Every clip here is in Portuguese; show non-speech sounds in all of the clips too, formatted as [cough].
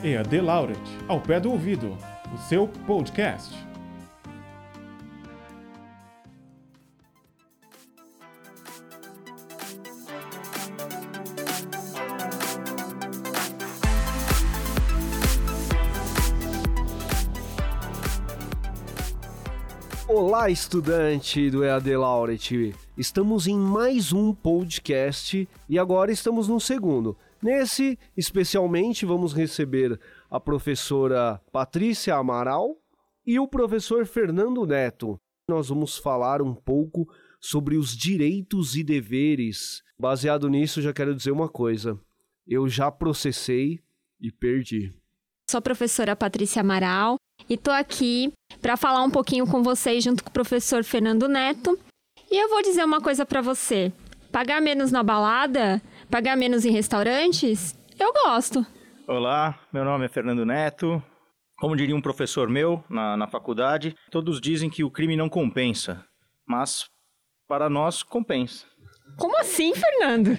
EAD Laureate, ao pé do ouvido, o seu podcast. Olá, estudante do EAD Laureate. Estamos em mais um podcast e agora estamos no segundo. Nesse, especialmente, vamos receber a professora Patrícia Amaral e o professor Fernando Neto. Nós vamos falar um pouco sobre os direitos e deveres. Baseado nisso, já quero dizer uma coisa: eu já processei e perdi. Sou a professora Patrícia Amaral e tô aqui para falar um pouquinho com vocês junto com o professor Fernando Neto. E eu vou dizer uma coisa para você: pagar menos na balada, pagar menos em restaurantes, eu gosto. Olá, meu nome é Fernando Neto. Como diria um professor meu na, na faculdade, todos dizem que o crime não compensa, mas para nós compensa. Como assim, Fernando?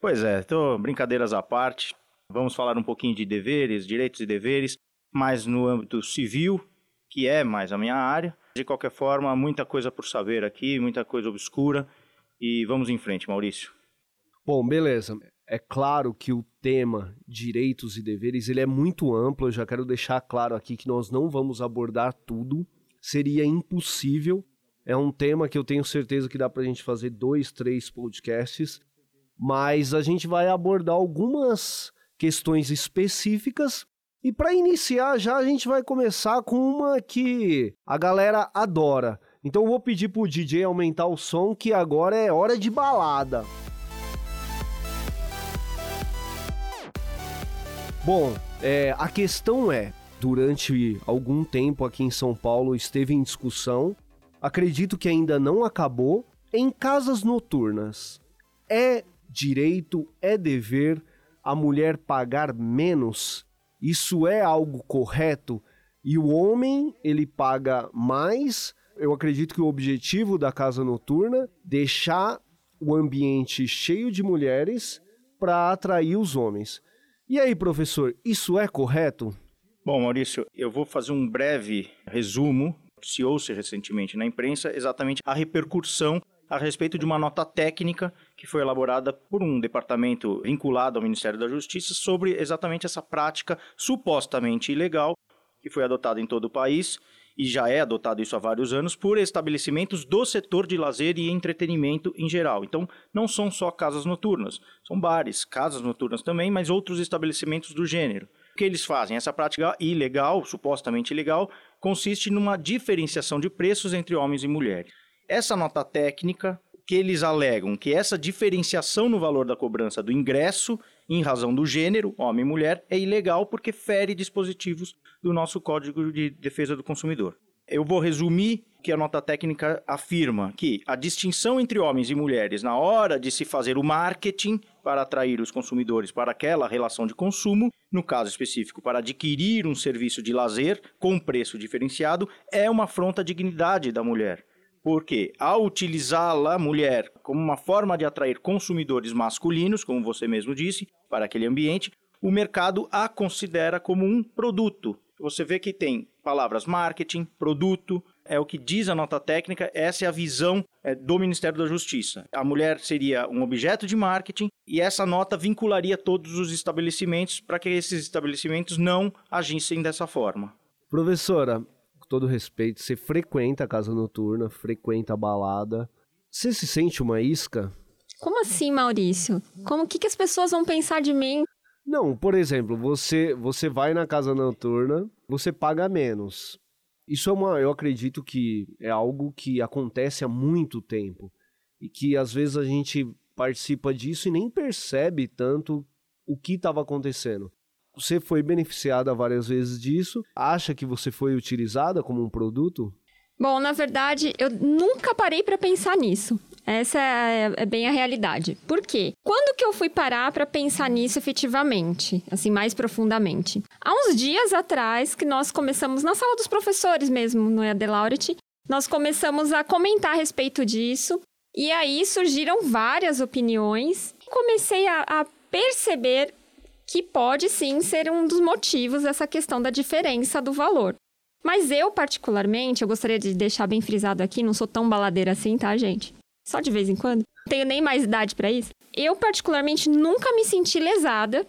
Pois é, tô brincadeiras à parte. Vamos falar um pouquinho de deveres, direitos e deveres, mais no âmbito civil, que é mais a minha área. De qualquer forma, muita coisa por saber aqui, muita coisa obscura. E vamos em frente, Maurício. Bom, beleza. É claro que o tema direitos e deveres ele é muito amplo. Eu já quero deixar claro aqui que nós não vamos abordar tudo. Seria impossível. É um tema que eu tenho certeza que dá para a gente fazer dois, três podcasts. Mas a gente vai abordar algumas questões específicas. E para iniciar já a gente vai começar com uma que a galera adora. Então eu vou pedir pro DJ aumentar o som que agora é hora de balada. Bom, é, a questão é, durante algum tempo aqui em São Paulo esteve em discussão, acredito que ainda não acabou, em casas noturnas. É direito, é dever a mulher pagar menos? Isso é algo correto? E o homem, ele paga mais? Eu acredito que o objetivo da casa noturna deixar o ambiente cheio de mulheres para atrair os homens. E aí, professor, isso é correto? Bom, Maurício, eu vou fazer um breve resumo que se ouça recentemente na imprensa, exatamente a repercussão a respeito de uma nota técnica que foi elaborada por um departamento vinculado ao Ministério da Justiça sobre exatamente essa prática supostamente ilegal que foi adotada em todo o país e já é adotado isso há vários anos por estabelecimentos do setor de lazer e entretenimento em geral. Então, não são só casas noturnas, são bares, casas noturnas também, mas outros estabelecimentos do gênero. O que eles fazem? Essa prática ilegal, supostamente ilegal, consiste numa diferenciação de preços entre homens e mulheres. Essa nota técnica que eles alegam que essa diferenciação no valor da cobrança do ingresso, em razão do gênero, homem e mulher, é ilegal porque fere dispositivos do nosso Código de Defesa do Consumidor. Eu vou resumir que a nota técnica afirma que a distinção entre homens e mulheres na hora de se fazer o marketing para atrair os consumidores para aquela relação de consumo, no caso específico para adquirir um serviço de lazer com preço diferenciado, é uma afronta à dignidade da mulher porque ao utilizá-la, mulher, como uma forma de atrair consumidores masculinos, como você mesmo disse, para aquele ambiente, o mercado a considera como um produto. Você vê que tem palavras marketing, produto, é o que diz a nota técnica, essa é a visão é, do Ministério da Justiça. A mulher seria um objeto de marketing e essa nota vincularia todos os estabelecimentos para que esses estabelecimentos não agissem dessa forma. Professora, todo respeito, você frequenta a casa noturna, frequenta a balada. Você se sente uma isca? Como assim, Maurício? Como que, que as pessoas vão pensar de mim? Não, por exemplo, você você vai na casa noturna, você paga menos. Isso é uma, eu acredito que é algo que acontece há muito tempo e que às vezes a gente participa disso e nem percebe tanto o que estava acontecendo. Você foi beneficiada várias vezes disso? Acha que você foi utilizada como um produto? Bom, na verdade, eu nunca parei para pensar nisso. Essa é, é, bem a realidade. Por quê? Quando que eu fui parar para pensar nisso efetivamente, assim, mais profundamente? Há uns dias atrás que nós começamos, na sala dos professores mesmo, no EAD nós começamos a comentar a respeito disso. E aí surgiram várias opiniões. Comecei a, a perceber que pode sim ser um dos motivos dessa questão da diferença do valor. Mas eu, particularmente, eu gostaria de deixar bem frisado aqui, não sou tão baladeira assim, tá, gente? Só de vez em quando. Não tenho nem mais idade para isso. Eu, particularmente, nunca me senti lesada,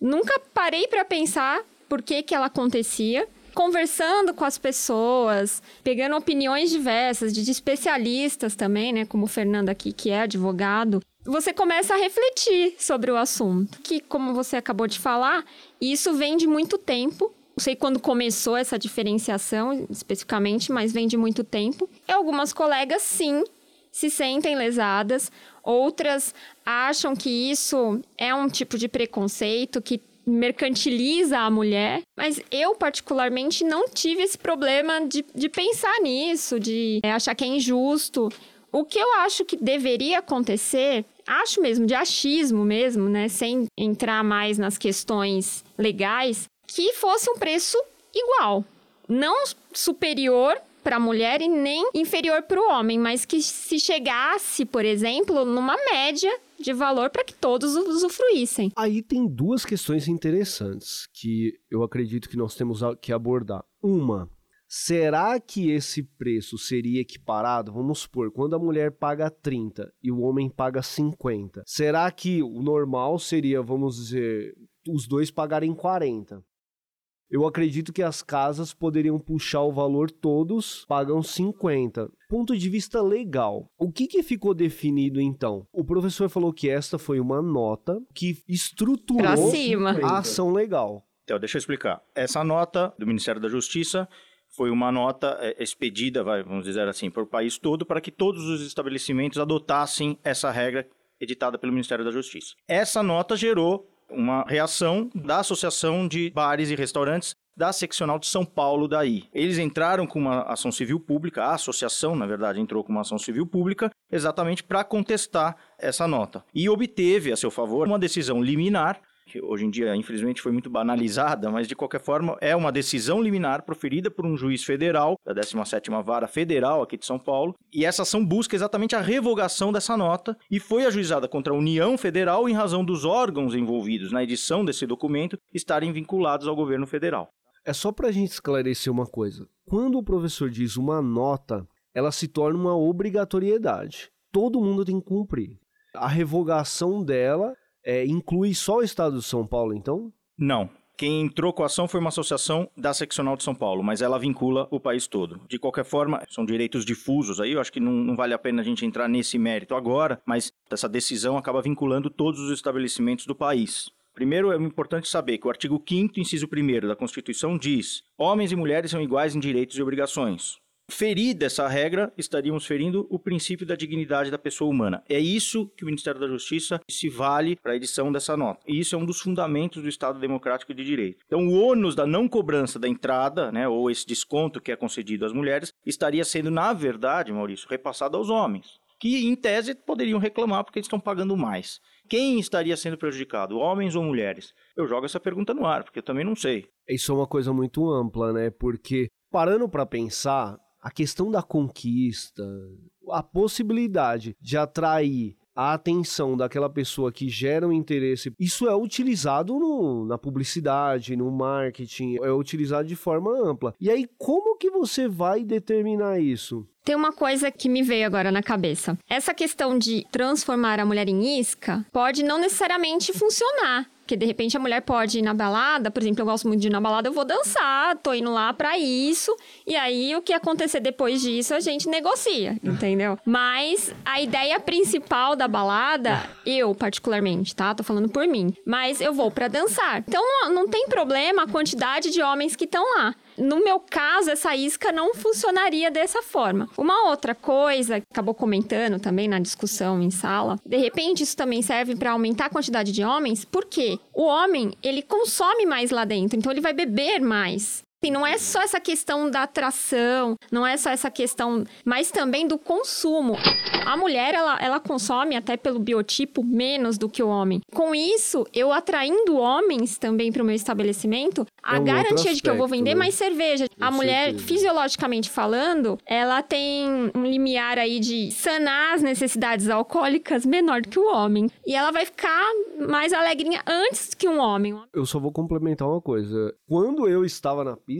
nunca parei para pensar por que, que ela acontecia. Conversando com as pessoas, pegando opiniões diversas, de especialistas também, né? Como o Fernando aqui, que é advogado, você começa a refletir sobre o assunto. Que, como você acabou de falar, isso vem de muito tempo. Não sei quando começou essa diferenciação especificamente, mas vem de muito tempo. E algumas colegas, sim, se sentem lesadas, outras acham que isso é um tipo de preconceito que mercantiliza a mulher, mas eu, particularmente, não tive esse problema de, de pensar nisso, de é, achar que é injusto. O que eu acho que deveria acontecer, acho mesmo, de achismo mesmo, né, sem entrar mais nas questões legais, que fosse um preço igual. Não superior para a mulher e nem inferior para o homem, mas que se chegasse, por exemplo, numa média de valor para que todos usufruíssem. Aí tem duas questões interessantes que eu acredito que nós temos que abordar. Uma, será que esse preço seria equiparado? Vamos supor, quando a mulher paga 30 e o homem paga 50, será que o normal seria, vamos dizer, os dois pagarem 40? Eu acredito que as casas poderiam puxar o valor todos, pagam 50. Ponto de vista legal. O que, que ficou definido então? O professor falou que esta foi uma nota que estruturou a ação legal. Então, deixa eu explicar. Essa nota do Ministério da Justiça foi uma nota é, expedida, vamos dizer assim, para o país todo, para que todos os estabelecimentos adotassem essa regra editada pelo Ministério da Justiça. Essa nota gerou uma reação da Associação de Bares e Restaurantes da seccional de São Paulo daí. Eles entraram com uma ação civil pública, a associação, na verdade, entrou com uma ação civil pública exatamente para contestar essa nota e obteve a seu favor uma decisão liminar que hoje em dia, infelizmente, foi muito banalizada, mas de qualquer forma é uma decisão liminar proferida por um juiz federal, da 17ª Vara Federal aqui de São Paulo, e essa ação busca exatamente a revogação dessa nota e foi ajuizada contra a União Federal em razão dos órgãos envolvidos na edição desse documento estarem vinculados ao governo federal. É só para a gente esclarecer uma coisa. Quando o professor diz uma nota, ela se torna uma obrigatoriedade. Todo mundo tem que cumprir. A revogação dela é, inclui só o estado de São Paulo, então? Não. Quem entrou com a ação foi uma associação da seccional de São Paulo, mas ela vincula o país todo. De qualquer forma, são direitos difusos aí, eu acho que não, não vale a pena a gente entrar nesse mérito agora, mas essa decisão acaba vinculando todos os estabelecimentos do país. Primeiro, é importante saber que o artigo 5 inciso 1 da Constituição diz: homens e mulheres são iguais em direitos e obrigações ferida essa regra, estaríamos ferindo o princípio da dignidade da pessoa humana. É isso que o Ministério da Justiça se vale para a edição dessa nota. E isso é um dos fundamentos do Estado Democrático de Direito. Então, o ônus da não cobrança da entrada, né, ou esse desconto que é concedido às mulheres, estaria sendo, na verdade, Maurício, repassado aos homens. Que, em tese, poderiam reclamar porque eles estão pagando mais. Quem estaria sendo prejudicado, homens ou mulheres? Eu jogo essa pergunta no ar, porque eu também não sei. Isso é uma coisa muito ampla, né? Porque, parando para pensar, a questão da conquista, a possibilidade de atrair a atenção daquela pessoa que gera um interesse, isso é utilizado no, na publicidade, no marketing, é utilizado de forma ampla. E aí, como que você vai determinar isso? Tem uma coisa que me veio agora na cabeça. Essa questão de transformar a mulher em isca pode não necessariamente funcionar. Porque de repente a mulher pode ir na balada, por exemplo, eu gosto muito de ir na balada, eu vou dançar, tô indo lá para isso. E aí o que acontecer depois disso a gente negocia, [laughs] entendeu? Mas a ideia principal da balada, eu particularmente, tá? Tô falando por mim. Mas eu vou para dançar. Então não, não tem problema a quantidade de homens que estão lá. No meu caso, essa isca não funcionaria dessa forma. Uma outra coisa, acabou comentando também na discussão em sala, de repente isso também serve para aumentar a quantidade de homens, porque o homem, ele consome mais lá dentro, então ele vai beber mais. Assim, não é só essa questão da atração, não é só essa questão, mas também do consumo. A mulher, ela, ela consome, até pelo biotipo, menos do que o homem. Com isso, eu atraindo homens também para o meu estabelecimento, a É um garantia outro de que eu vou aspecto, vender né? mais cerveja. a mulher, certeza. fisiologicamente falando, ela tem um limiar aí de sanar as necessidades alcoólicas menor do que o homem. E ela vai ficar mais alegrinha antes que um homem. Eu só vou complementar uma coisa. Quando eu estava na pista,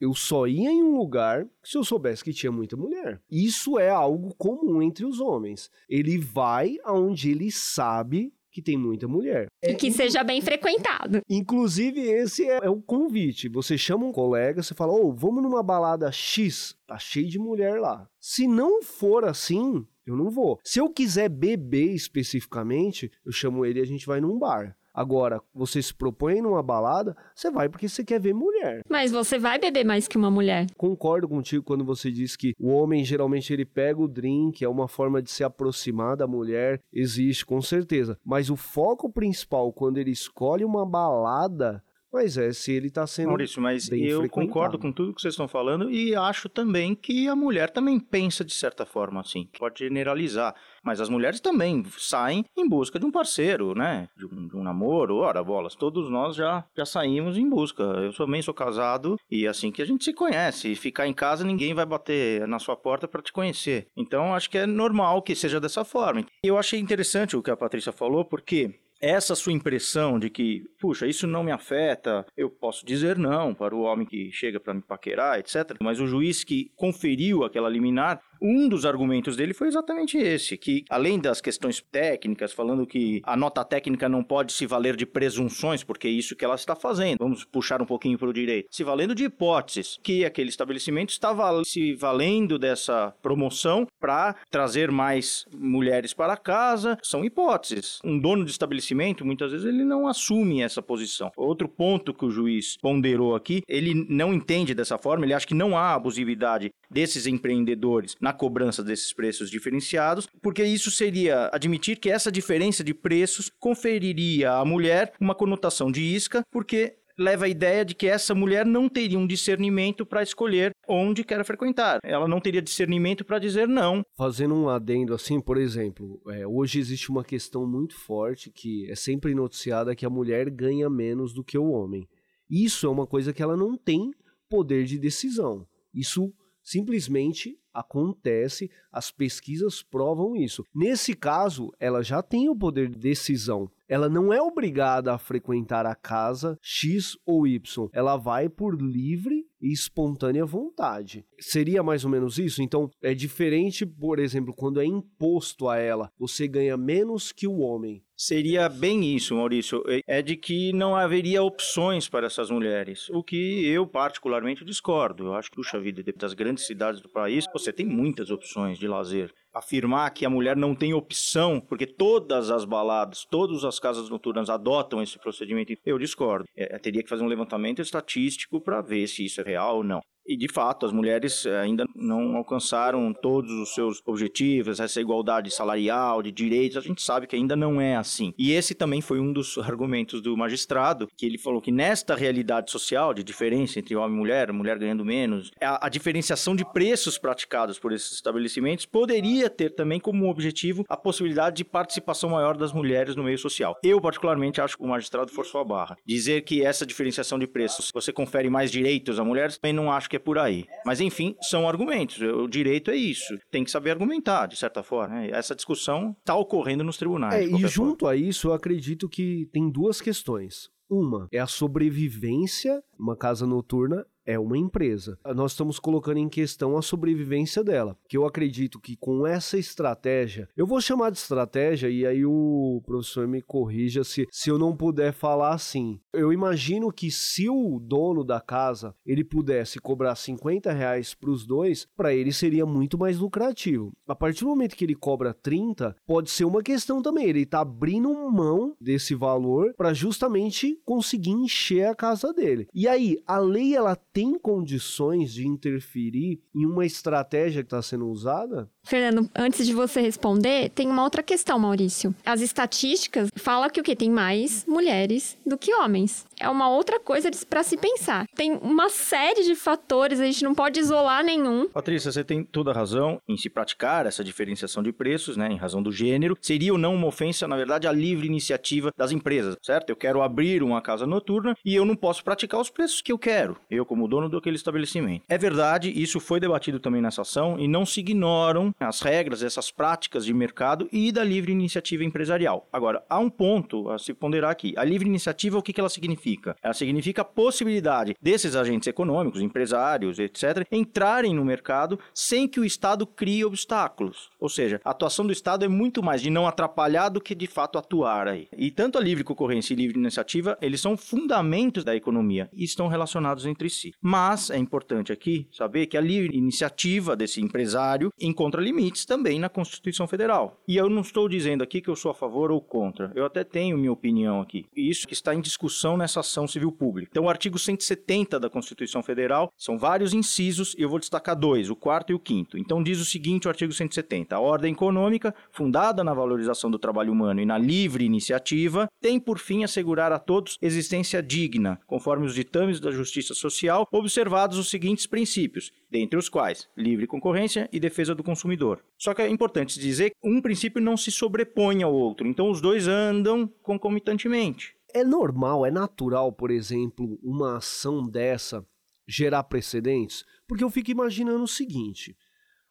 eu só ia em um lugar se eu soubesse que tinha muita mulher. Isso é algo comum entre os homens. Ele vai aonde ele sabe que tem muita mulher. E que seja bem frequentado. Inclusive, esse é, é o convite. Você chama um colega, você fala, ô, vamos numa balada X, tá cheio de mulher lá. Se não for assim, eu não vou. Se eu quiser beber especificamente, eu chamo ele e a gente vai num bar. Agora, você se propõe numa balada, você vai porque você quer ver mulher. Mas você vai beber mais que uma mulher. Concordo contigo quando você diz que o homem geralmente ele pega o drink, é uma forma de se aproximar da mulher, existe com certeza. Mas o foco principal quando ele escolhe uma balada, mas é se ele tá sendo Maurício, mas bem eu concordo com tudo que vocês estão falando e acho também que a mulher também pensa de certa forma assim. Pode generalizar, mas as mulheres também saem em busca de um parceiro, né? De um, de um namoro. Ora, bolas, todos nós já, já saímos em busca. Eu também sou casado e é assim que a gente se conhece. E ficar em casa, ninguém vai bater na sua porta para te conhecer. Então, acho que é normal que seja dessa forma. Eu achei interessante o que a Patrícia falou, porque essa sua impressão de que, puxa, isso não me afeta, eu posso dizer não para o homem que chega para me paquerar, etc. Mas o juiz que conferiu aquela liminar, um dos argumentos dele foi exatamente esse, que além das questões técnicas, falando que a nota técnica não pode se valer de presunções, porque é isso que ela está fazendo. Vamos puxar um pouquinho para o direito. Se valendo de hipóteses, que aquele estabelecimento está val- se valendo dessa promoção para trazer mais mulheres para casa, são hipóteses. Um dono de estabelecimento, muitas vezes, ele não assume essa posição. Outro ponto que o juiz ponderou aqui, ele não entende dessa forma, ele acha que não há abusividade desses empreendedores na cobrança desses preços diferenciados, porque isso seria admitir que essa diferença de preços conferiria à mulher uma conotação de isca, porque leva a ideia de que essa mulher não teria um discernimento para escolher onde quer frequentar. Ela não teria discernimento para dizer não. Fazendo um adendo assim, por exemplo, é, hoje existe uma questão muito forte que é sempre noticiada que a mulher ganha menos do que o homem. Isso é uma coisa que ela não tem poder de decisão. Isso simplesmente acontece, as pesquisas provam isso. Nesse caso, ela já tem o poder de decisão. Ela não é obrigada a frequentar a casa X ou Y. Ela vai por livre e espontânea vontade. Seria mais ou menos isso? Então, é diferente, por exemplo, quando é imposto a ela, você ganha menos que o homem. Seria bem isso, Maurício. É de que não haveria opções para essas mulheres, o que eu particularmente discordo. Eu acho que, puxa vida, das grandes cidades do país, você tem muitas opções de lazer. Afirmar que a mulher não tem opção, porque todas as baladas, todas as casas noturnas adotam esse procedimento, eu discordo. É, teria que fazer um levantamento estatístico para ver se isso é real ou não. E, de fato, as mulheres eh, ainda não alcançaram todos os seus objetivos, essa igualdade salarial, de direitos, a gente sabe que ainda não é assim. E esse também foi um dos argumentos do magistrado, que ele falou que nesta realidade social de diferença entre homem e mulher, mulher ganhando menos, a, a diferenciação de preços praticados por esses estabelecimentos poderia ter também como objetivo a possibilidade de participação maior das mulheres no meio social. Eu, particularmente, acho que o magistrado forçou a barra. Dizer que essa diferenciação de preços você confere mais direitos a mulheres, também não acho que é por aí. Mas enfim, são argumentos. O direito é isso. Tem que saber argumentar, de certa forma. né? Essa discussão está ocorrendo nos tribunais. É, e junto a isso, eu acredito que tem duas questões. Uma é a sobrevivência, uma casa noturna é uma empresa. Nós estamos colocando em questão a sobrevivência dela, que eu acredito que com essa estratégia, eu vou chamar de estratégia e aí o professor me corrija se, se eu não puder falar assim. Eu imagino que se o dono da casa ele pudesse cobrar 50 reais para os dois, para ele seria muito mais lucrativo. A partir do momento que ele cobra 30, pode ser uma questão também. Ele está abrindo mão desse valor para justamente conseguir encher a casa dele. E aí, a lei ela tem condições de interferir em uma estratégia que está sendo usada? Fernando, antes de você responder, tem uma outra questão, Maurício. As estatísticas falam que o que tem mais mulheres do que homens. É uma outra coisa para se pensar. Tem uma série de fatores, a gente não pode isolar nenhum. Patrícia, você tem toda a razão em se praticar essa diferenciação de preços, né, em razão do gênero. Seria ou não uma ofensa, na verdade, à livre iniciativa das empresas, certo? Eu quero abrir uma casa noturna e eu não posso praticar os preços que eu quero, eu como dono daquele estabelecimento. É verdade, isso foi debatido também nessa ação e não se ignoram as regras, essas práticas de mercado e da livre iniciativa empresarial. Agora, há um ponto a se ponderar aqui. A livre iniciativa, o que, ela significa? Ela significa a possibilidade desses agentes econômicos, empresários, etc., entrarem no mercado sem que o Estado crie obstáculos. Ou seja, a atuação do Estado é muito mais de não atrapalhar do que de fato atuar aí. E tanto a livre concorrência e livre iniciativa, eles são fundamentos da economia e estão relacionados entre si. Mas é importante aqui saber que a livre iniciativa desse empresário encontra limites também na Constituição Federal. E eu não estou dizendo aqui que eu sou a favor ou contra. Eu até tenho minha opinião aqui. E isso que está em discussão nessa ação civil pública. Então, o artigo 170 da Constituição Federal são vários incisos e eu vou destacar dois, o quarto e o quinto. Então, diz o seguinte: o artigo 170. A ordem econômica, fundada na valorização do trabalho humano e na livre iniciativa, tem por fim assegurar a todos existência digna, conforme os ditames da justiça social, observados os seguintes princípios, dentre os quais livre concorrência e defesa do consumidor. Só que é importante dizer que um princípio não se sobrepõe ao outro, então os dois andam concomitantemente. É normal, é natural, por exemplo, uma ação dessa gerar precedentes? Porque eu fico imaginando o seguinte: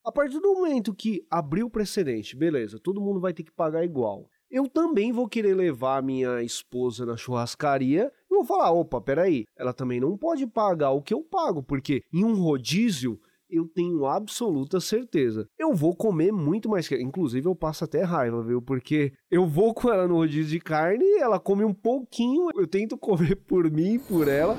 a partir do momento que abriu o precedente, beleza, todo mundo vai ter que pagar igual. Eu também vou querer levar minha esposa na churrascaria e vou falar: opa, peraí, ela também não pode pagar o que eu pago, porque em um rodízio eu tenho absoluta certeza. Eu vou comer muito mais que Inclusive, eu passo até raiva, viu? Porque eu vou com ela no rodízio de carne, ela come um pouquinho, eu tento comer por mim, por ela.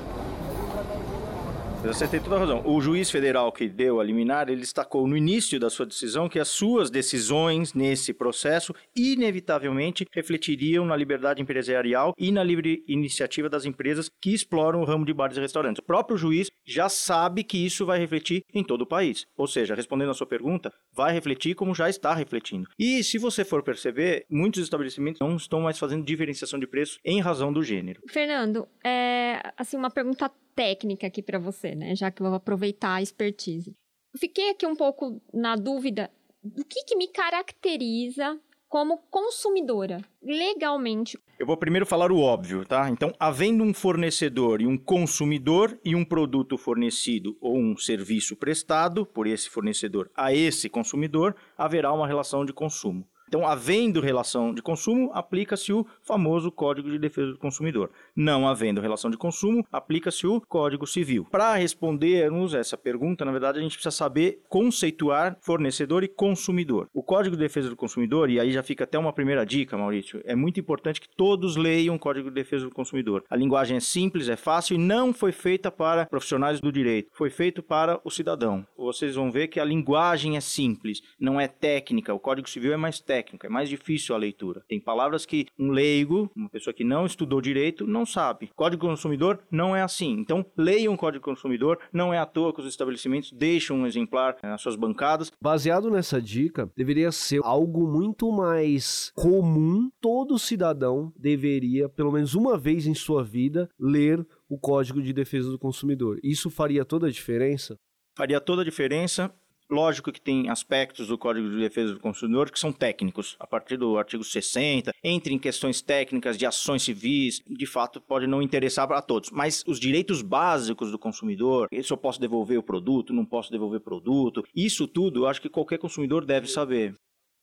Você tem toda a razão. O juiz federal que deu a liminar, ele destacou no início da sua decisão que as suas decisões nesse processo inevitavelmente refletiriam na liberdade empresarial e na livre iniciativa das empresas que exploram o ramo de bares e restaurantes. O próprio juiz já sabe que isso vai refletir em todo o país. Ou seja, respondendo a sua pergunta, vai refletir como já está refletindo. E se você for perceber, muitos estabelecimentos não estão mais fazendo diferenciação de preço em razão do gênero. Fernando, é assim uma pergunta técnica aqui para você, né? Já que eu vou aproveitar a expertise. Fiquei aqui um pouco na dúvida do que, que me caracteriza como consumidora, legalmente. Eu vou primeiro falar o óbvio, tá? Então, havendo um fornecedor e um consumidor e um produto fornecido ou um serviço prestado por esse fornecedor a esse consumidor, haverá uma relação de consumo. Então, havendo relação de consumo, aplica-se o famoso Código de Defesa do Consumidor. Não havendo relação de consumo, aplica-se o Código Civil. Para respondermos essa pergunta, na verdade, a gente precisa saber conceituar fornecedor e consumidor. O Código de Defesa do Consumidor, e aí já fica até uma primeira dica, Maurício, é muito importante que todos leiam o Código de Defesa do Consumidor. A linguagem é simples, é fácil e não foi feita para profissionais do direito, foi feito para o cidadão. Vocês vão ver que a linguagem é simples, não é técnica. O Código Civil é mais técnico técnico, é mais difícil a leitura. Tem palavras que um leigo, uma pessoa que não estudou direito, não sabe. Código consumidor não é assim. Então, leiam o Código consumidor, não é à toa que os estabelecimentos deixam um exemplar nas suas bancadas. Baseado nessa dica, deveria ser algo muito mais comum. Todo cidadão deveria, pelo menos uma vez em sua vida, ler o Código de Defesa do Consumidor. Isso faria toda a diferença? Faria toda a diferença Lógico que tem aspectos do Código de Defesa do Consumidor que são técnicos. A partir do artigo 60, entre em questões técnicas de ações civis, de fato pode não interessar para todos. Mas os direitos básicos do consumidor, se eu posso devolver o produto, não posso devolver produto, isso tudo eu acho que qualquer consumidor deve saber.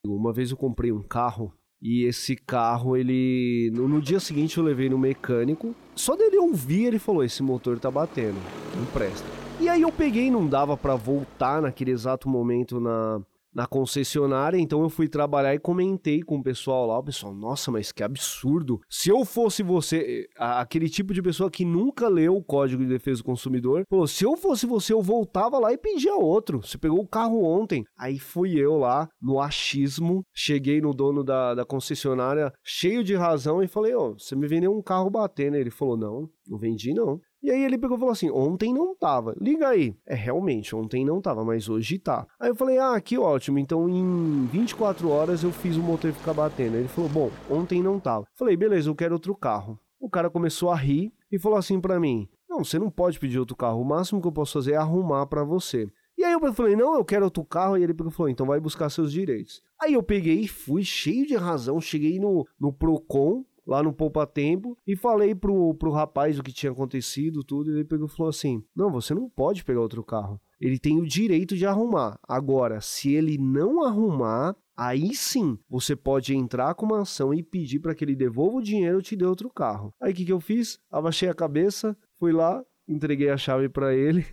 Uma vez eu comprei um carro e esse carro, ele. No, no, dia seguinte eu levei no mecânico. Só dele ouvir, ele falou: esse motor tá batendo. Não presta. E aí eu peguei, não dava para voltar naquele exato momento na, na concessionária, então eu fui trabalhar e comentei com o pessoal lá, o pessoal, nossa, mas que absurdo. Se eu fosse você, aquele tipo de pessoa que nunca leu o Código de Defesa do Consumidor, falou, se eu fosse você, eu voltava lá e pedia outro. Você pegou o carro ontem. Aí fui eu lá, no achismo, cheguei no dono da, da concessionária, cheio de razão, e falei, ó, oh, você me vendeu um carro batendo. Ele falou, não, não vendi não. E aí ele pegou e falou assim: ontem não tava. Liga aí. É, realmente, ontem não tava, mas hoje tá. Aí eu falei: ah, que ótimo. Então em 24 horas eu fiz o motor ficar batendo. Ele falou: bom, ontem não tava. Falei: beleza, eu quero outro carro. O cara começou a rir e falou assim para mim: não, você não pode pedir outro carro. O máximo que eu posso fazer é arrumar para você. E aí eu falei, não, eu quero outro carro. E ele falou, então vai buscar seus direitos. Aí eu peguei e fui cheio de razão, cheguei no, no Procon, lá no Poupa Tempo, e falei pro, pro rapaz o que tinha acontecido, tudo. E ele pegou falou assim: Não, você não pode pegar outro carro. Ele tem o direito de arrumar. Agora, se ele não arrumar, Aí sim, você pode entrar com uma ação e pedir para que ele devolva o dinheiro e te dê outro carro. Aí o que, que eu fiz? Abaixei a cabeça, fui lá, entreguei a chave para ele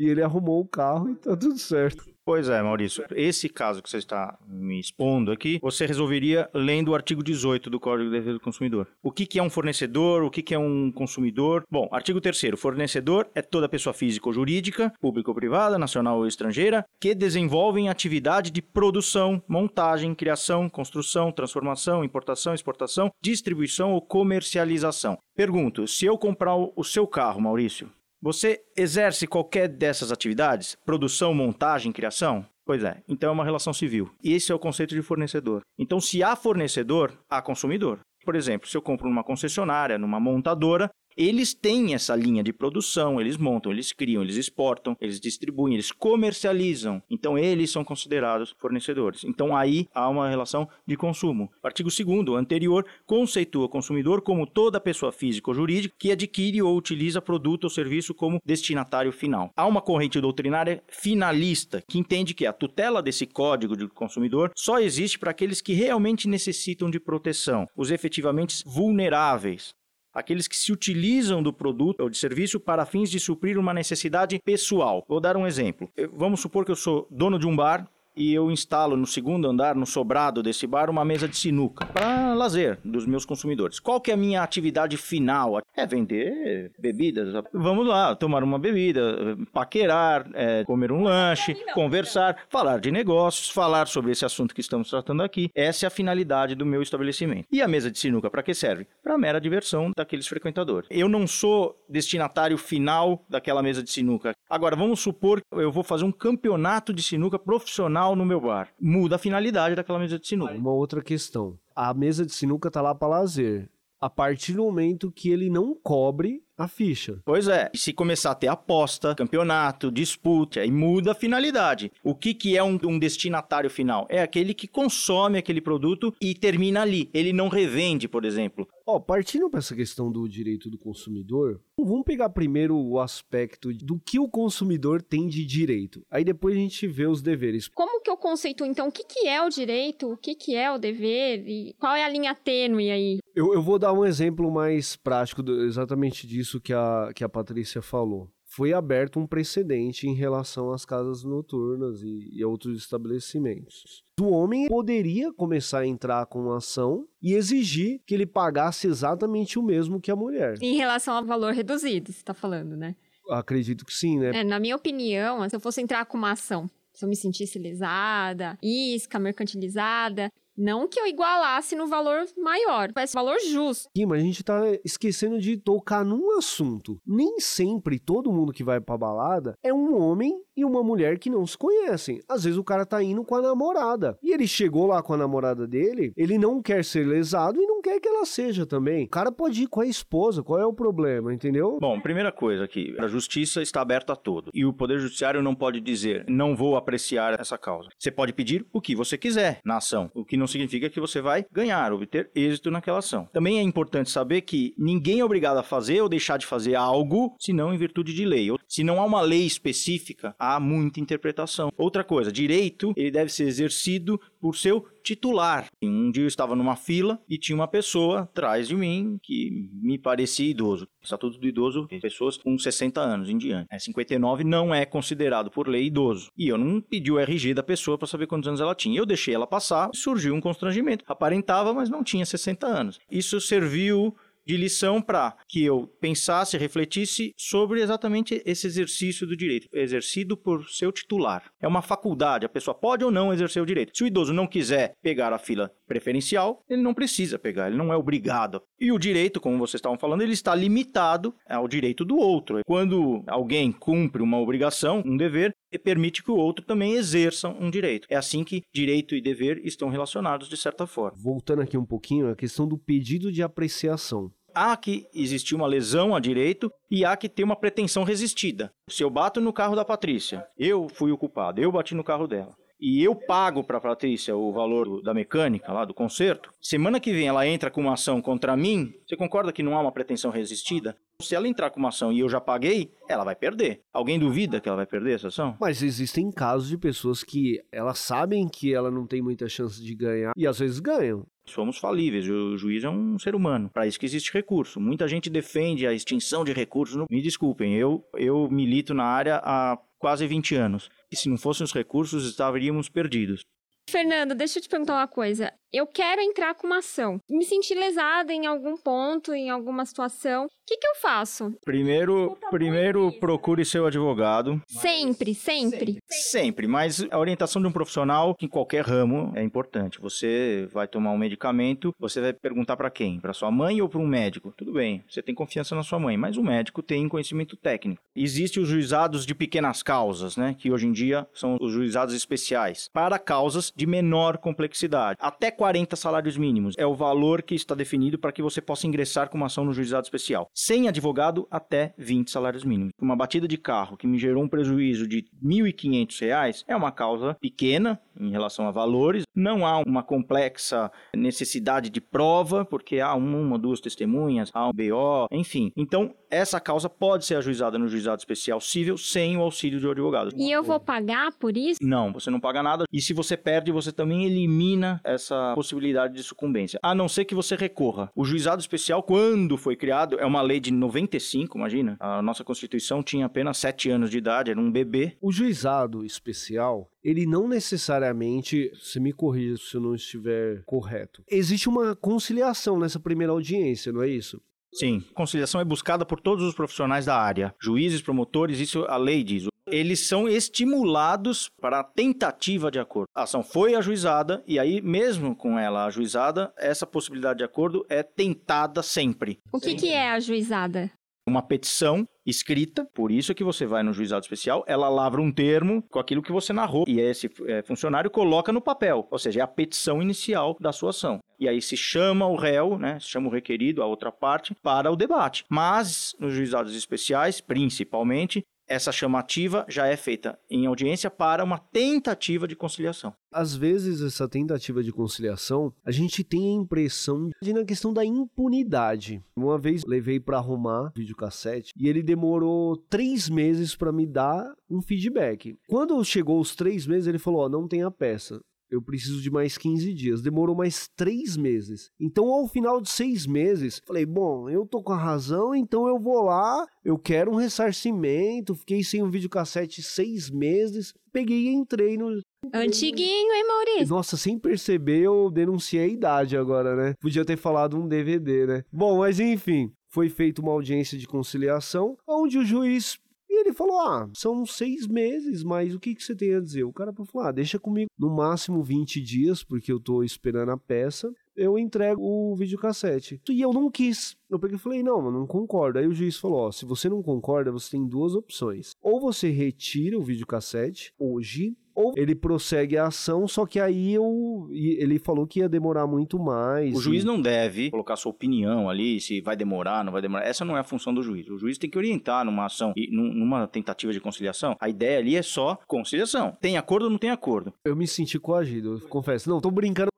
e ele arrumou o carro e tá tudo certo. Pois é, Maurício. Esse caso que você está me expondo aqui, você resolveria lendo o artigo 18 do Código de Defesa do Consumidor. O que, é um fornecedor? O que, que é um consumidor? Bom, artigo 3 fornecedor é toda pessoa física ou jurídica, pública ou privada, nacional ou estrangeira, que desenvolvem atividade de produção, montagem, criação, construção, transformação, importação, exportação, distribuição ou comercialização. Pergunto, se eu comprar o seu carro, Maurício, você exerce qualquer dessas atividades? Produção, montagem, criação? Pois é, então é uma relação civil. Esse é o conceito de fornecedor. Então, se há fornecedor, há consumidor. Por exemplo, se eu compro numa concessionária, numa montadora, eles têm essa linha de produção, eles montam, eles criam, eles exportam, eles distribuem, eles comercializam. Então, eles são considerados fornecedores. Então, aí há uma relação de consumo. Artigo 2 anterior conceitua consumidor como toda pessoa física ou jurídica que adquire ou utiliza produto ou serviço como destinatário final. Há uma corrente doutrinária finalista que entende que a tutela desse código de consumidor só existe para aqueles que realmente necessitam de proteção, os efetivamente vulneráveis, aqueles que se utilizam do produto ou de serviço para fins de suprir uma necessidade pessoal. Vou dar um exemplo. Vamos supor que eu sou dono de um bar e eu instalo no segundo andar, no sobrado desse bar, uma mesa de sinuca para lazer dos meus consumidores. Qual que é a minha atividade final? É vender bebidas. Vamos lá, tomar uma bebida, paquerar, é, comer um lanche, conversar, falar de negócios, falar sobre esse assunto que estamos tratando aqui. Essa é a finalidade do meu estabelecimento. E a mesa de sinuca para que serve? Para mera diversão daqueles frequentadores. Eu não sou destinatário final daquela mesa de sinuca. Agora, vamos supor que eu vou fazer um campeonato de sinuca profissional no meu bar. Muda a finalidade daquela mesa de sinuca. Uma outra questão. A mesa de sinuca tá lá para lazer. A partir do momento que ele não cobre a ficha. Pois é, e se começar a ter aposta, campeonato, disputa, aí muda a finalidade. O que, que é um, um destinatário final? É aquele que consome aquele produto e termina ali. Ele não revende, por exemplo. Ó, partindo para essa questão do direito do consumidor, vamos pegar primeiro o aspecto do que o consumidor tem de direito. Aí depois a gente vê os deveres. Como que eu conceito, então, o que, que é o direito, o que, que é o dever e qual é a linha tênue aí? Eu, eu vou dar um exemplo mais prático do, exatamente disso que a, que a Patrícia falou foi aberto um precedente em relação às casas noturnas e, e outros estabelecimentos. O homem poderia começar a entrar com ação e exigir que ele pagasse exatamente o mesmo que a mulher. Em relação ao valor reduzido, você está falando, né? Acredito que sim, né? É, na minha opinião, se eu fosse entrar com uma ação, se eu me sentisse lesada, isca, mercantilizada, não que eu igualasse no valor maior, mas valor justo. Sim, mas a gente tá esquecendo de tocar num assunto. Nem sempre todo mundo que vai pra balada é um homem e uma mulher que não se conhecem. Às vezes o cara tá indo com a namorada. E ele chegou lá com a namorada dele, ele não quer ser lesado e não quer que ela seja também. O cara pode ir com a esposa, qual é o problema, entendeu? Bom, primeira coisa aqui, a justiça está aberta a todo. E o Poder Judiciário não pode dizer, não vou apreciar essa causa. Você pode pedir o que você quiser na ação, o que não significa que você vai ganhar, obter êxito naquela ação. Também é importante saber que ninguém é obrigado a fazer ou deixar de fazer algo, senão em virtude de lei. Se não há uma lei específica, há muita interpretação. Outra coisa, direito, ele deve ser exercido por seu titular. Um dia eu estava numa fila e tinha uma pessoa atrás de mim que me parecia idoso. Estatuto do idoso, pessoas com 60 anos em diante. É, 59 não é considerado por lei idoso. E eu não pedi o RG da pessoa para saber quantos anos ela tinha. Eu deixei ela passar, surgiu um constrangimento. Aparentava, mas não tinha 60 anos. Isso serviu de lição para que eu pensasse, refletisse sobre exatamente esse exercício do direito, exercido por seu titular. É uma faculdade, a pessoa pode ou não exercer o direito. Se o idoso não quiser pegar a fila preferencial, ele não precisa pegar, ele não é obrigado. E o direito, como vocês estavam falando, ele está limitado ao direito do outro. Quando alguém cumpre uma obrigação, um dever, permite que o outro também exerça um direito. É assim que direito e dever estão relacionados de certa forma. Voltando aqui um pouquinho, a questão do pedido de apreciação. Há que existir uma lesão a direito e há que ter uma pretensão resistida. Se eu bato no carro da Patrícia, eu fui o culpado, eu bati no carro dela e eu pago para a Patrícia o valor da mecânica lá do conserto, semana que vem ela entra com uma ação contra mim, você concorda que não há uma pretensão resistida? Se ela entrar com uma ação e eu já paguei, ela vai perder. Alguém duvida que ela vai perder essa ação? Mas existem casos de pessoas que elas sabem que ela não tem muita chance de ganhar e às vezes ganham. Somos falíveis, o juiz é um ser humano. Para isso que existe recurso. Muita gente defende a extinção de recursos. Me desculpem, eu, eu milito na área há quase 20 anos. E se não fossem os recursos, estaríamos perdidos. Fernando, deixa eu te perguntar uma coisa eu quero entrar com uma ação. Me senti lesada em algum ponto, em alguma situação. O que, que eu faço? Primeiro, primeiro procure seu advogado. Sempre, sempre. Sempre, mas a orientação de um profissional em qualquer ramo é importante. Você vai tomar um medicamento, você vai perguntar para quem? Para sua mãe ou para um médico? Tudo bem, você tem confiança na sua mãe, mas o médico tem conhecimento técnico. Existem os juizados de pequenas causas, né, que hoje em dia são os juizados especiais, para causas de menor complexidade. Até 40 salários mínimos. É o valor que está definido para que você possa ingressar com uma ação no juizado especial. Sem advogado, até 20 salários mínimos. Uma batida de carro que me gerou um prejuízo de R$ 1.500 é uma causa pequena em relação a valores. Não há uma complexa necessidade de prova, porque há uma, duas testemunhas, há um BO, enfim. Então, essa causa pode ser ajuizada no juizado especial civil sem o auxílio de advogado. E eu vou pagar por isso? Não, você não paga nada. E se você perde, você também elimina essa possibilidade de sucumbência, a não ser que você recorra. O juizado especial, quando foi criado, é uma lei de 95, imagina. A nossa Constituição tinha apenas 7 anos de idade, era um bebê. O juizado especial, ele não necessariamente, se me corrija se eu não estiver correto, existe uma conciliação nessa primeira audiência, não é isso? Sim, conciliação é buscada por todos os profissionais da área, juízes, promotores, isso a lei diz eles são estimulados para a tentativa de acordo. A ação foi ajuizada e aí, mesmo com ela ajuizada, essa possibilidade de acordo é tentada sempre. O que, que é ajuizada? Uma petição escrita, por isso é que você vai no juizado especial, ela lavra um termo com aquilo que você narrou e esse é, funcionário coloca no papel, ou seja, é a petição inicial da sua ação. E aí se chama o réu, né, se chama o requerido, a outra parte, para o debate. Mas nos juizados especiais, principalmente, essa chamativa já é feita em audiência para uma tentativa de conciliação. Às vezes, essa tentativa de conciliação, a gente tem a impressão de na questão da impunidade. Uma vez levei para arrumar videocassete e ele demorou três meses para me dar um feedback. Quando chegou os três meses, ele falou: Ó, oh, não tem a peça eu preciso de mais 15 dias. Demorou mais três meses. Então, ao final de seis meses, falei: bom, eu tô com a razão, então eu vou lá, eu quero um ressarcimento. Fiquei sem um videocassete seis meses. Peguei e entrei no. Antiguinho, hein, Maurício? Nossa, sem perceber, eu denunciei a idade agora, né? Podia ter falado um DVD, né? Bom, mas enfim. Foi feita uma audiência de conciliação, onde o juiz ele falou: Ah, são seis meses, mas o que, que você tem a dizer? O cara falou: Ah, deixa comigo no máximo 20 dias, porque eu tô esperando a peça. Eu entrego o videocassete. E eu não quis. Eu peguei e falei, não, eu não concordo. Aí o juiz falou: ó, se você não concorda, você tem duas opções. Ou você retira o videocassete hoje, ou ele prossegue a ação, só que aí eu, ele falou que ia demorar muito mais. O juiz não deve colocar sua opinião ali, se vai demorar, não vai demorar. Essa não é a função do juiz. O juiz tem que orientar numa ação e numa tentativa de conciliação. A ideia ali é só conciliação. Tem acordo ou não tem acordo? Eu me senti coagido, eu confesso. Não, tô brincando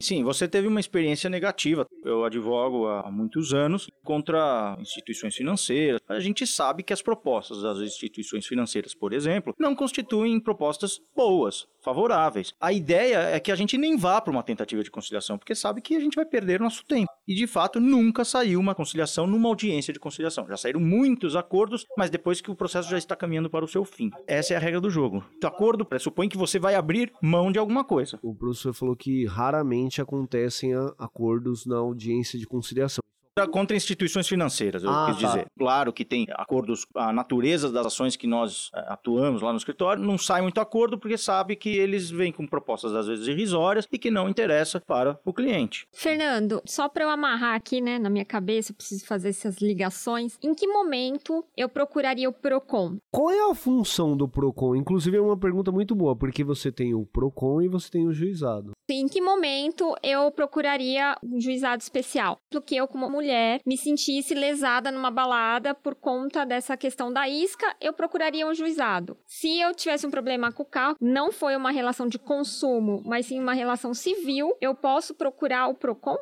Sim, você teve uma experiência negativa. Eu advogo há muitos anos contra instituições financeiras. A gente sabe que as propostas das instituições financeiras, por exemplo, não constituem propostas boas, favoráveis. A ideia é que a gente nem vá para uma tentativa de conciliação, porque sabe que a gente vai perder nosso tempo. E de fato, nunca saiu uma conciliação numa audiência de conciliação. Já saíram muitos acordos, mas depois que o processo já está caminhando para o seu fim. Essa é a regra do jogo. O acordo pressupõe que você vai abrir mão de alguma coisa. O professor falou que raramente acontecem acordos na audiência de conciliação. Contra instituições financeiras, eu Ah, quis tá. dizer. Claro que tem acordos, a natureza das ações que nós eh, atuamos lá no escritório não sai muito acordo porque sabe que eles vêm com propostas às vezes irrisórias e que não interessa para o cliente. Fernando, só para eu amarrar aqui, né, na minha cabeça, eu preciso fazer essas ligações. Em que momento eu procuraria o Procon? Qual é a função do PROCON? Inclusive é uma pergunta muito boa, porque você tem o PROCON e você tem o juizado. Em que momento eu procuraria um juizado especial? Porque eu, como mulher, me sentisse lesada numa balada por conta dessa questão da isca, eu procuraria um juizado. Se eu tivesse um problema com o carro, não foi uma relação de consumo, mas sim uma relação civil, eu posso procurar o Procon?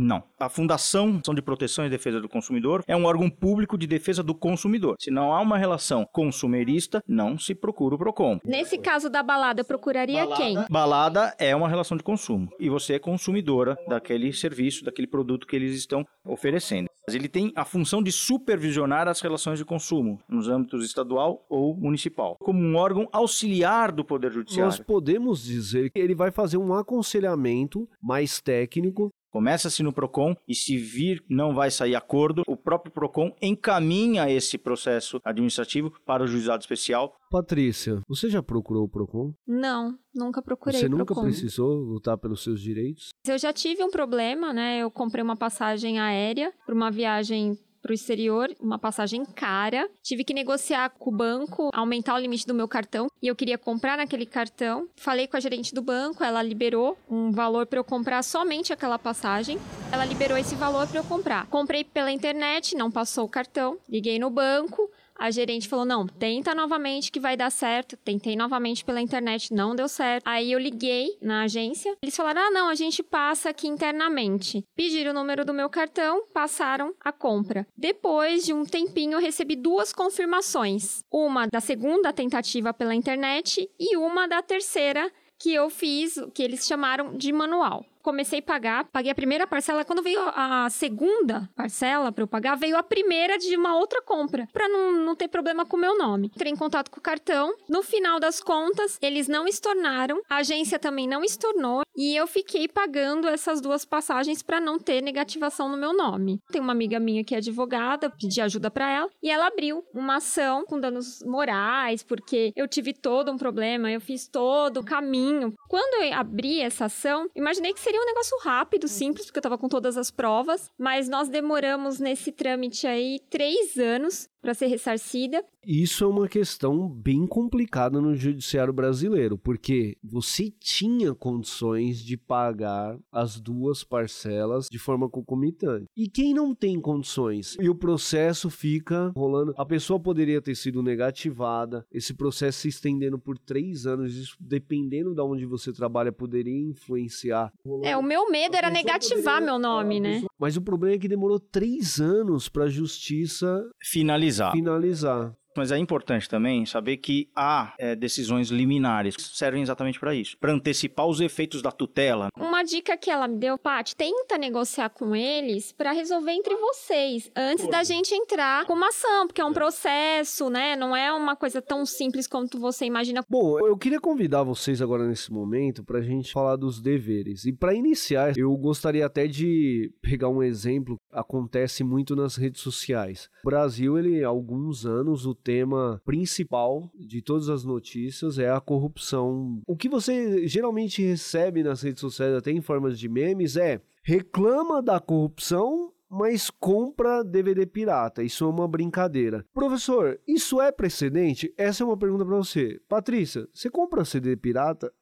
Não. A Fundação de Proteção e Defesa do Consumidor é um órgão público de defesa do consumidor. Se não há uma relação consumerista, não se procura o PROCON. Nesse caso da balada, procuraria quem? Balada é uma relação de consumo e você é consumidora daquele serviço, daquele produto que eles estão oferecendo. Mas ele tem a função de supervisionar as relações de consumo nos âmbitos estadual ou municipal, como um órgão auxiliar do Poder Judiciário. Nós podemos dizer que ele vai fazer um aconselhamento mais técnico. Começa-se no PROCON e se vir não vai sair acordo, o próprio PROCON encaminha esse processo administrativo para o juizado especial. Patrícia, você já procurou o PROCON? Não, nunca procurei você nunca Procon. precisou lutar pelos seus direitos? Eu já tive um problema, né? Eu comprei uma passagem aérea para uma viagem para o exterior, uma passagem cara. Tive que negociar com o banco, aumentar o limite do meu cartão e eu queria comprar naquele cartão. Falei com a gerente do banco, ela liberou um valor para eu comprar somente aquela passagem. Ela liberou esse valor para eu comprar. Comprei pela internet, não passou o cartão. Liguei no banco. A gerente falou: não, tenta novamente que vai dar certo. Tentei novamente pela internet, não deu certo. Aí eu liguei na agência. Eles falaram: ah, não, a gente passa aqui internamente. Pediram o número do meu cartão, passaram a compra. Depois de um tempinho, eu recebi duas confirmações: uma da segunda tentativa pela internet e uma da terceira que eu fiz, que eles chamaram de manual. Comecei a pagar, paguei a primeira parcela. Quando veio a segunda parcela para eu pagar, veio a primeira de uma outra compra, para não, não ter problema com o meu nome. Entrei em contato com o cartão. No final das contas, eles não estornaram, a agência também não estornou, e eu fiquei pagando essas duas passagens para não ter negativação no meu nome. Tem uma amiga minha que é advogada, pedi ajuda para ela, e ela abriu uma ação com danos morais, porque eu tive todo um problema, eu fiz todo o caminho. Quando eu abri essa ação, imaginei que seria um negócio rápido, simples, porque eu tava com todas as provas, mas nós demoramos nesse trâmite aí três anos para ser ressarcida. Isso é uma questão bem complicada no judiciário brasileiro, porque você tinha condições de pagar as duas parcelas de forma concomitante. E quem não tem condições? E o processo fica rolando. A pessoa poderia ter sido negativada, esse processo se estendendo por três anos, isso dependendo de onde você trabalha, poderia influenciar. É, o meu medo era negativar meu nome, né? Mas o problema é que demorou três anos para a justiça Finalizar. Finalizar. Mas é importante também saber que há é, decisões liminares que servem exatamente para isso para antecipar os efeitos da tutela. Uma dica que ela me deu, Paty, tenta negociar com eles para resolver entre vocês, antes da gente entrar com uma ação, porque é um processo, né? Não é uma coisa tão simples quanto você imagina. Bom, eu queria convidar vocês agora nesse momento para a gente falar dos deveres. E para iniciar, eu gostaria até de pegar um exemplo que acontece muito nas redes sociais. O Brasil, ele há alguns anos o tema principal de todas as notícias é a corrupção. O que você geralmente recebe nas redes sociais, até em formas de memes, é reclama da corrupção mas compra DVD pirata. Isso é uma brincadeira. Professor, isso é precedente? Essa é uma pergunta para você. Patrícia, você compra CD pirata?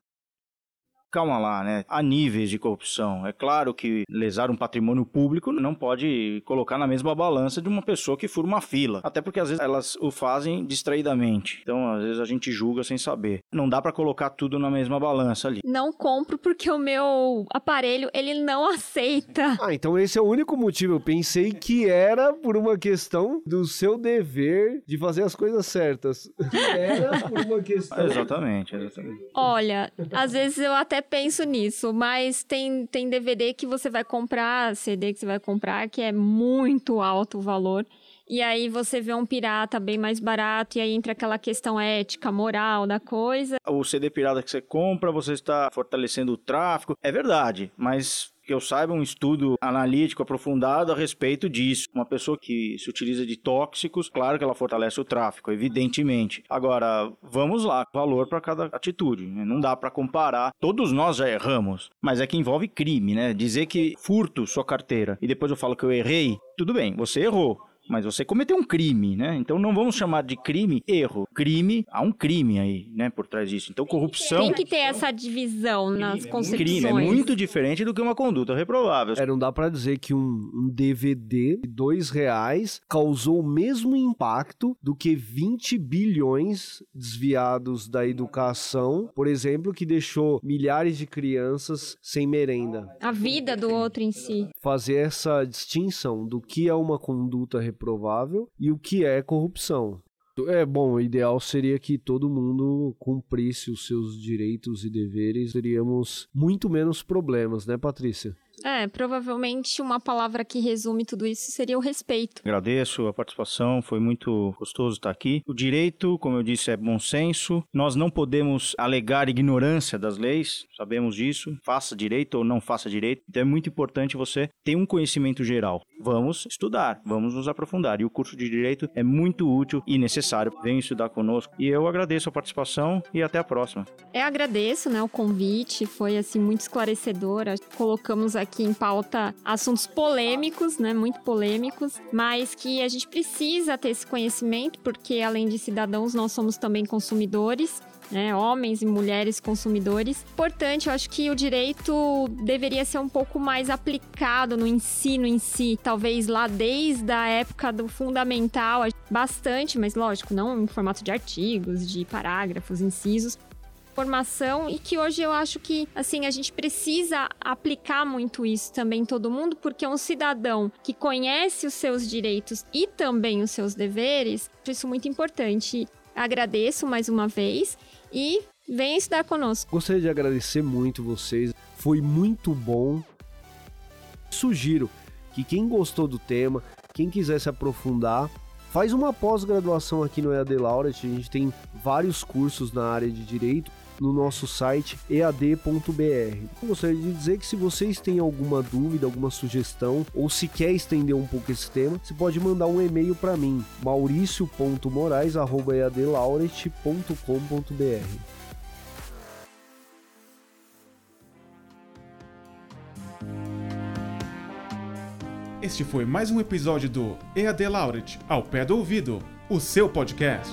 Calma lá, né? Há níveis de corrupção. É claro que lesar um patrimônio público não pode colocar na mesma balança de uma pessoa que fura uma fila. Até porque às vezes elas o fazem distraidamente. Então, às vezes a gente julga sem saber. Não dá para colocar tudo na mesma balança ali. Não compro porque o meu aparelho, ele não aceita. Ah, então esse é o único motivo. Eu pensei que era por uma questão do seu dever de fazer as coisas certas. [laughs] Era por uma questão. Exatamente, exatamente. Olha, às vezes eu até penso nisso, mas tem, tem DVD que você vai comprar, CD que você vai comprar, que é muito alto o valor. E aí você vê um pirata bem mais barato, e aí entra aquela questão ética, moral da coisa. O CD pirata que você compra, você está fortalecendo o tráfico. É verdade, mas que eu saiba, um estudo analítico aprofundado a respeito disso. Uma pessoa que se utiliza de tóxicos, claro que ela fortalece o tráfico, evidentemente. Agora, vamos lá, valor para cada atitude. Né? Não dá para comparar. Todos nós já erramos, mas é que envolve crime, né? Dizer que furto sua carteira e depois eu falo que eu errei, tudo bem, você errou mas você cometeu um crime, né? Então não vamos chamar de crime erro. Crime, há um crime aí, né, por trás disso. Então corrupção... Tem que ter essa divisão nas é concepções. Crime é muito diferente do que uma conduta reprovável. É, não dá para dizer que um, um, DVD de dois reais causou o mesmo impacto do que 20 bilhões desviados da educação, por exemplo, que deixou milhares de crianças sem merenda. A vida do outro em si. Fazer essa distinção do que é uma conduta reprovável reprovável e o que é corrupção. É bom, o ideal seria que todo mundo cumprisse os seus direitos e deveres, teríamos muito menos problemas, né, Patrícia? É, provavelmente uma palavra que resume tudo isso seria o respeito. Agradeço a participação, foi muito gostoso estar aqui. O direito, como eu disse, é bom senso. Nós não podemos alegar ignorância das leis, sabemos disso. Faça direito ou não faça direito. Então é muito importante você ter um conhecimento geral. Vamos estudar, vamos nos aprofundar. E o curso de direito é muito útil e necessário. Venha estudar conosco. E eu agradeço a participação e até a próxima. Eu agradeço, né, o convite, foi assim muito esclarecedor. Colocamos aqui aqui em pauta assuntos polêmicos, né, muito polêmicos, mas que a gente precisa ter esse conhecimento, porque além de cidadãos, nós somos também consumidores. Né, homens e mulheres consumidores. Importante, eu acho que o direito deveria ser um pouco mais aplicado no ensino em si, talvez lá desde a época do fundamental, bastante, mas lógico, não em formato de artigos, de parágrafos, incisos, formação e que hoje eu acho que, assim, a gente precisa aplicar muito isso também todo mundo, porque um cidadão que conhece os seus direitos e também os seus deveres, isso é muito importante. Agradeço mais uma vez e venha estudar conosco. Gostaria de agradecer muito vocês, foi muito bom. Sugiro que quem gostou do tema, quem quiser se aprofundar, faz uma pós-graduação aqui no EAD Laureate. A gente tem vários cursos na área de direito no nosso site ead.br. Gostaria de dizer que se vocês têm alguma dúvida, alguma sugestão ou se quer estender um pouco esse tema, você pode mandar um e-mail para mim, mauricio.morais@eadlauret.com.br. Este foi mais um episódio do EAD Lauret, ao pé do ouvido, o seu podcast.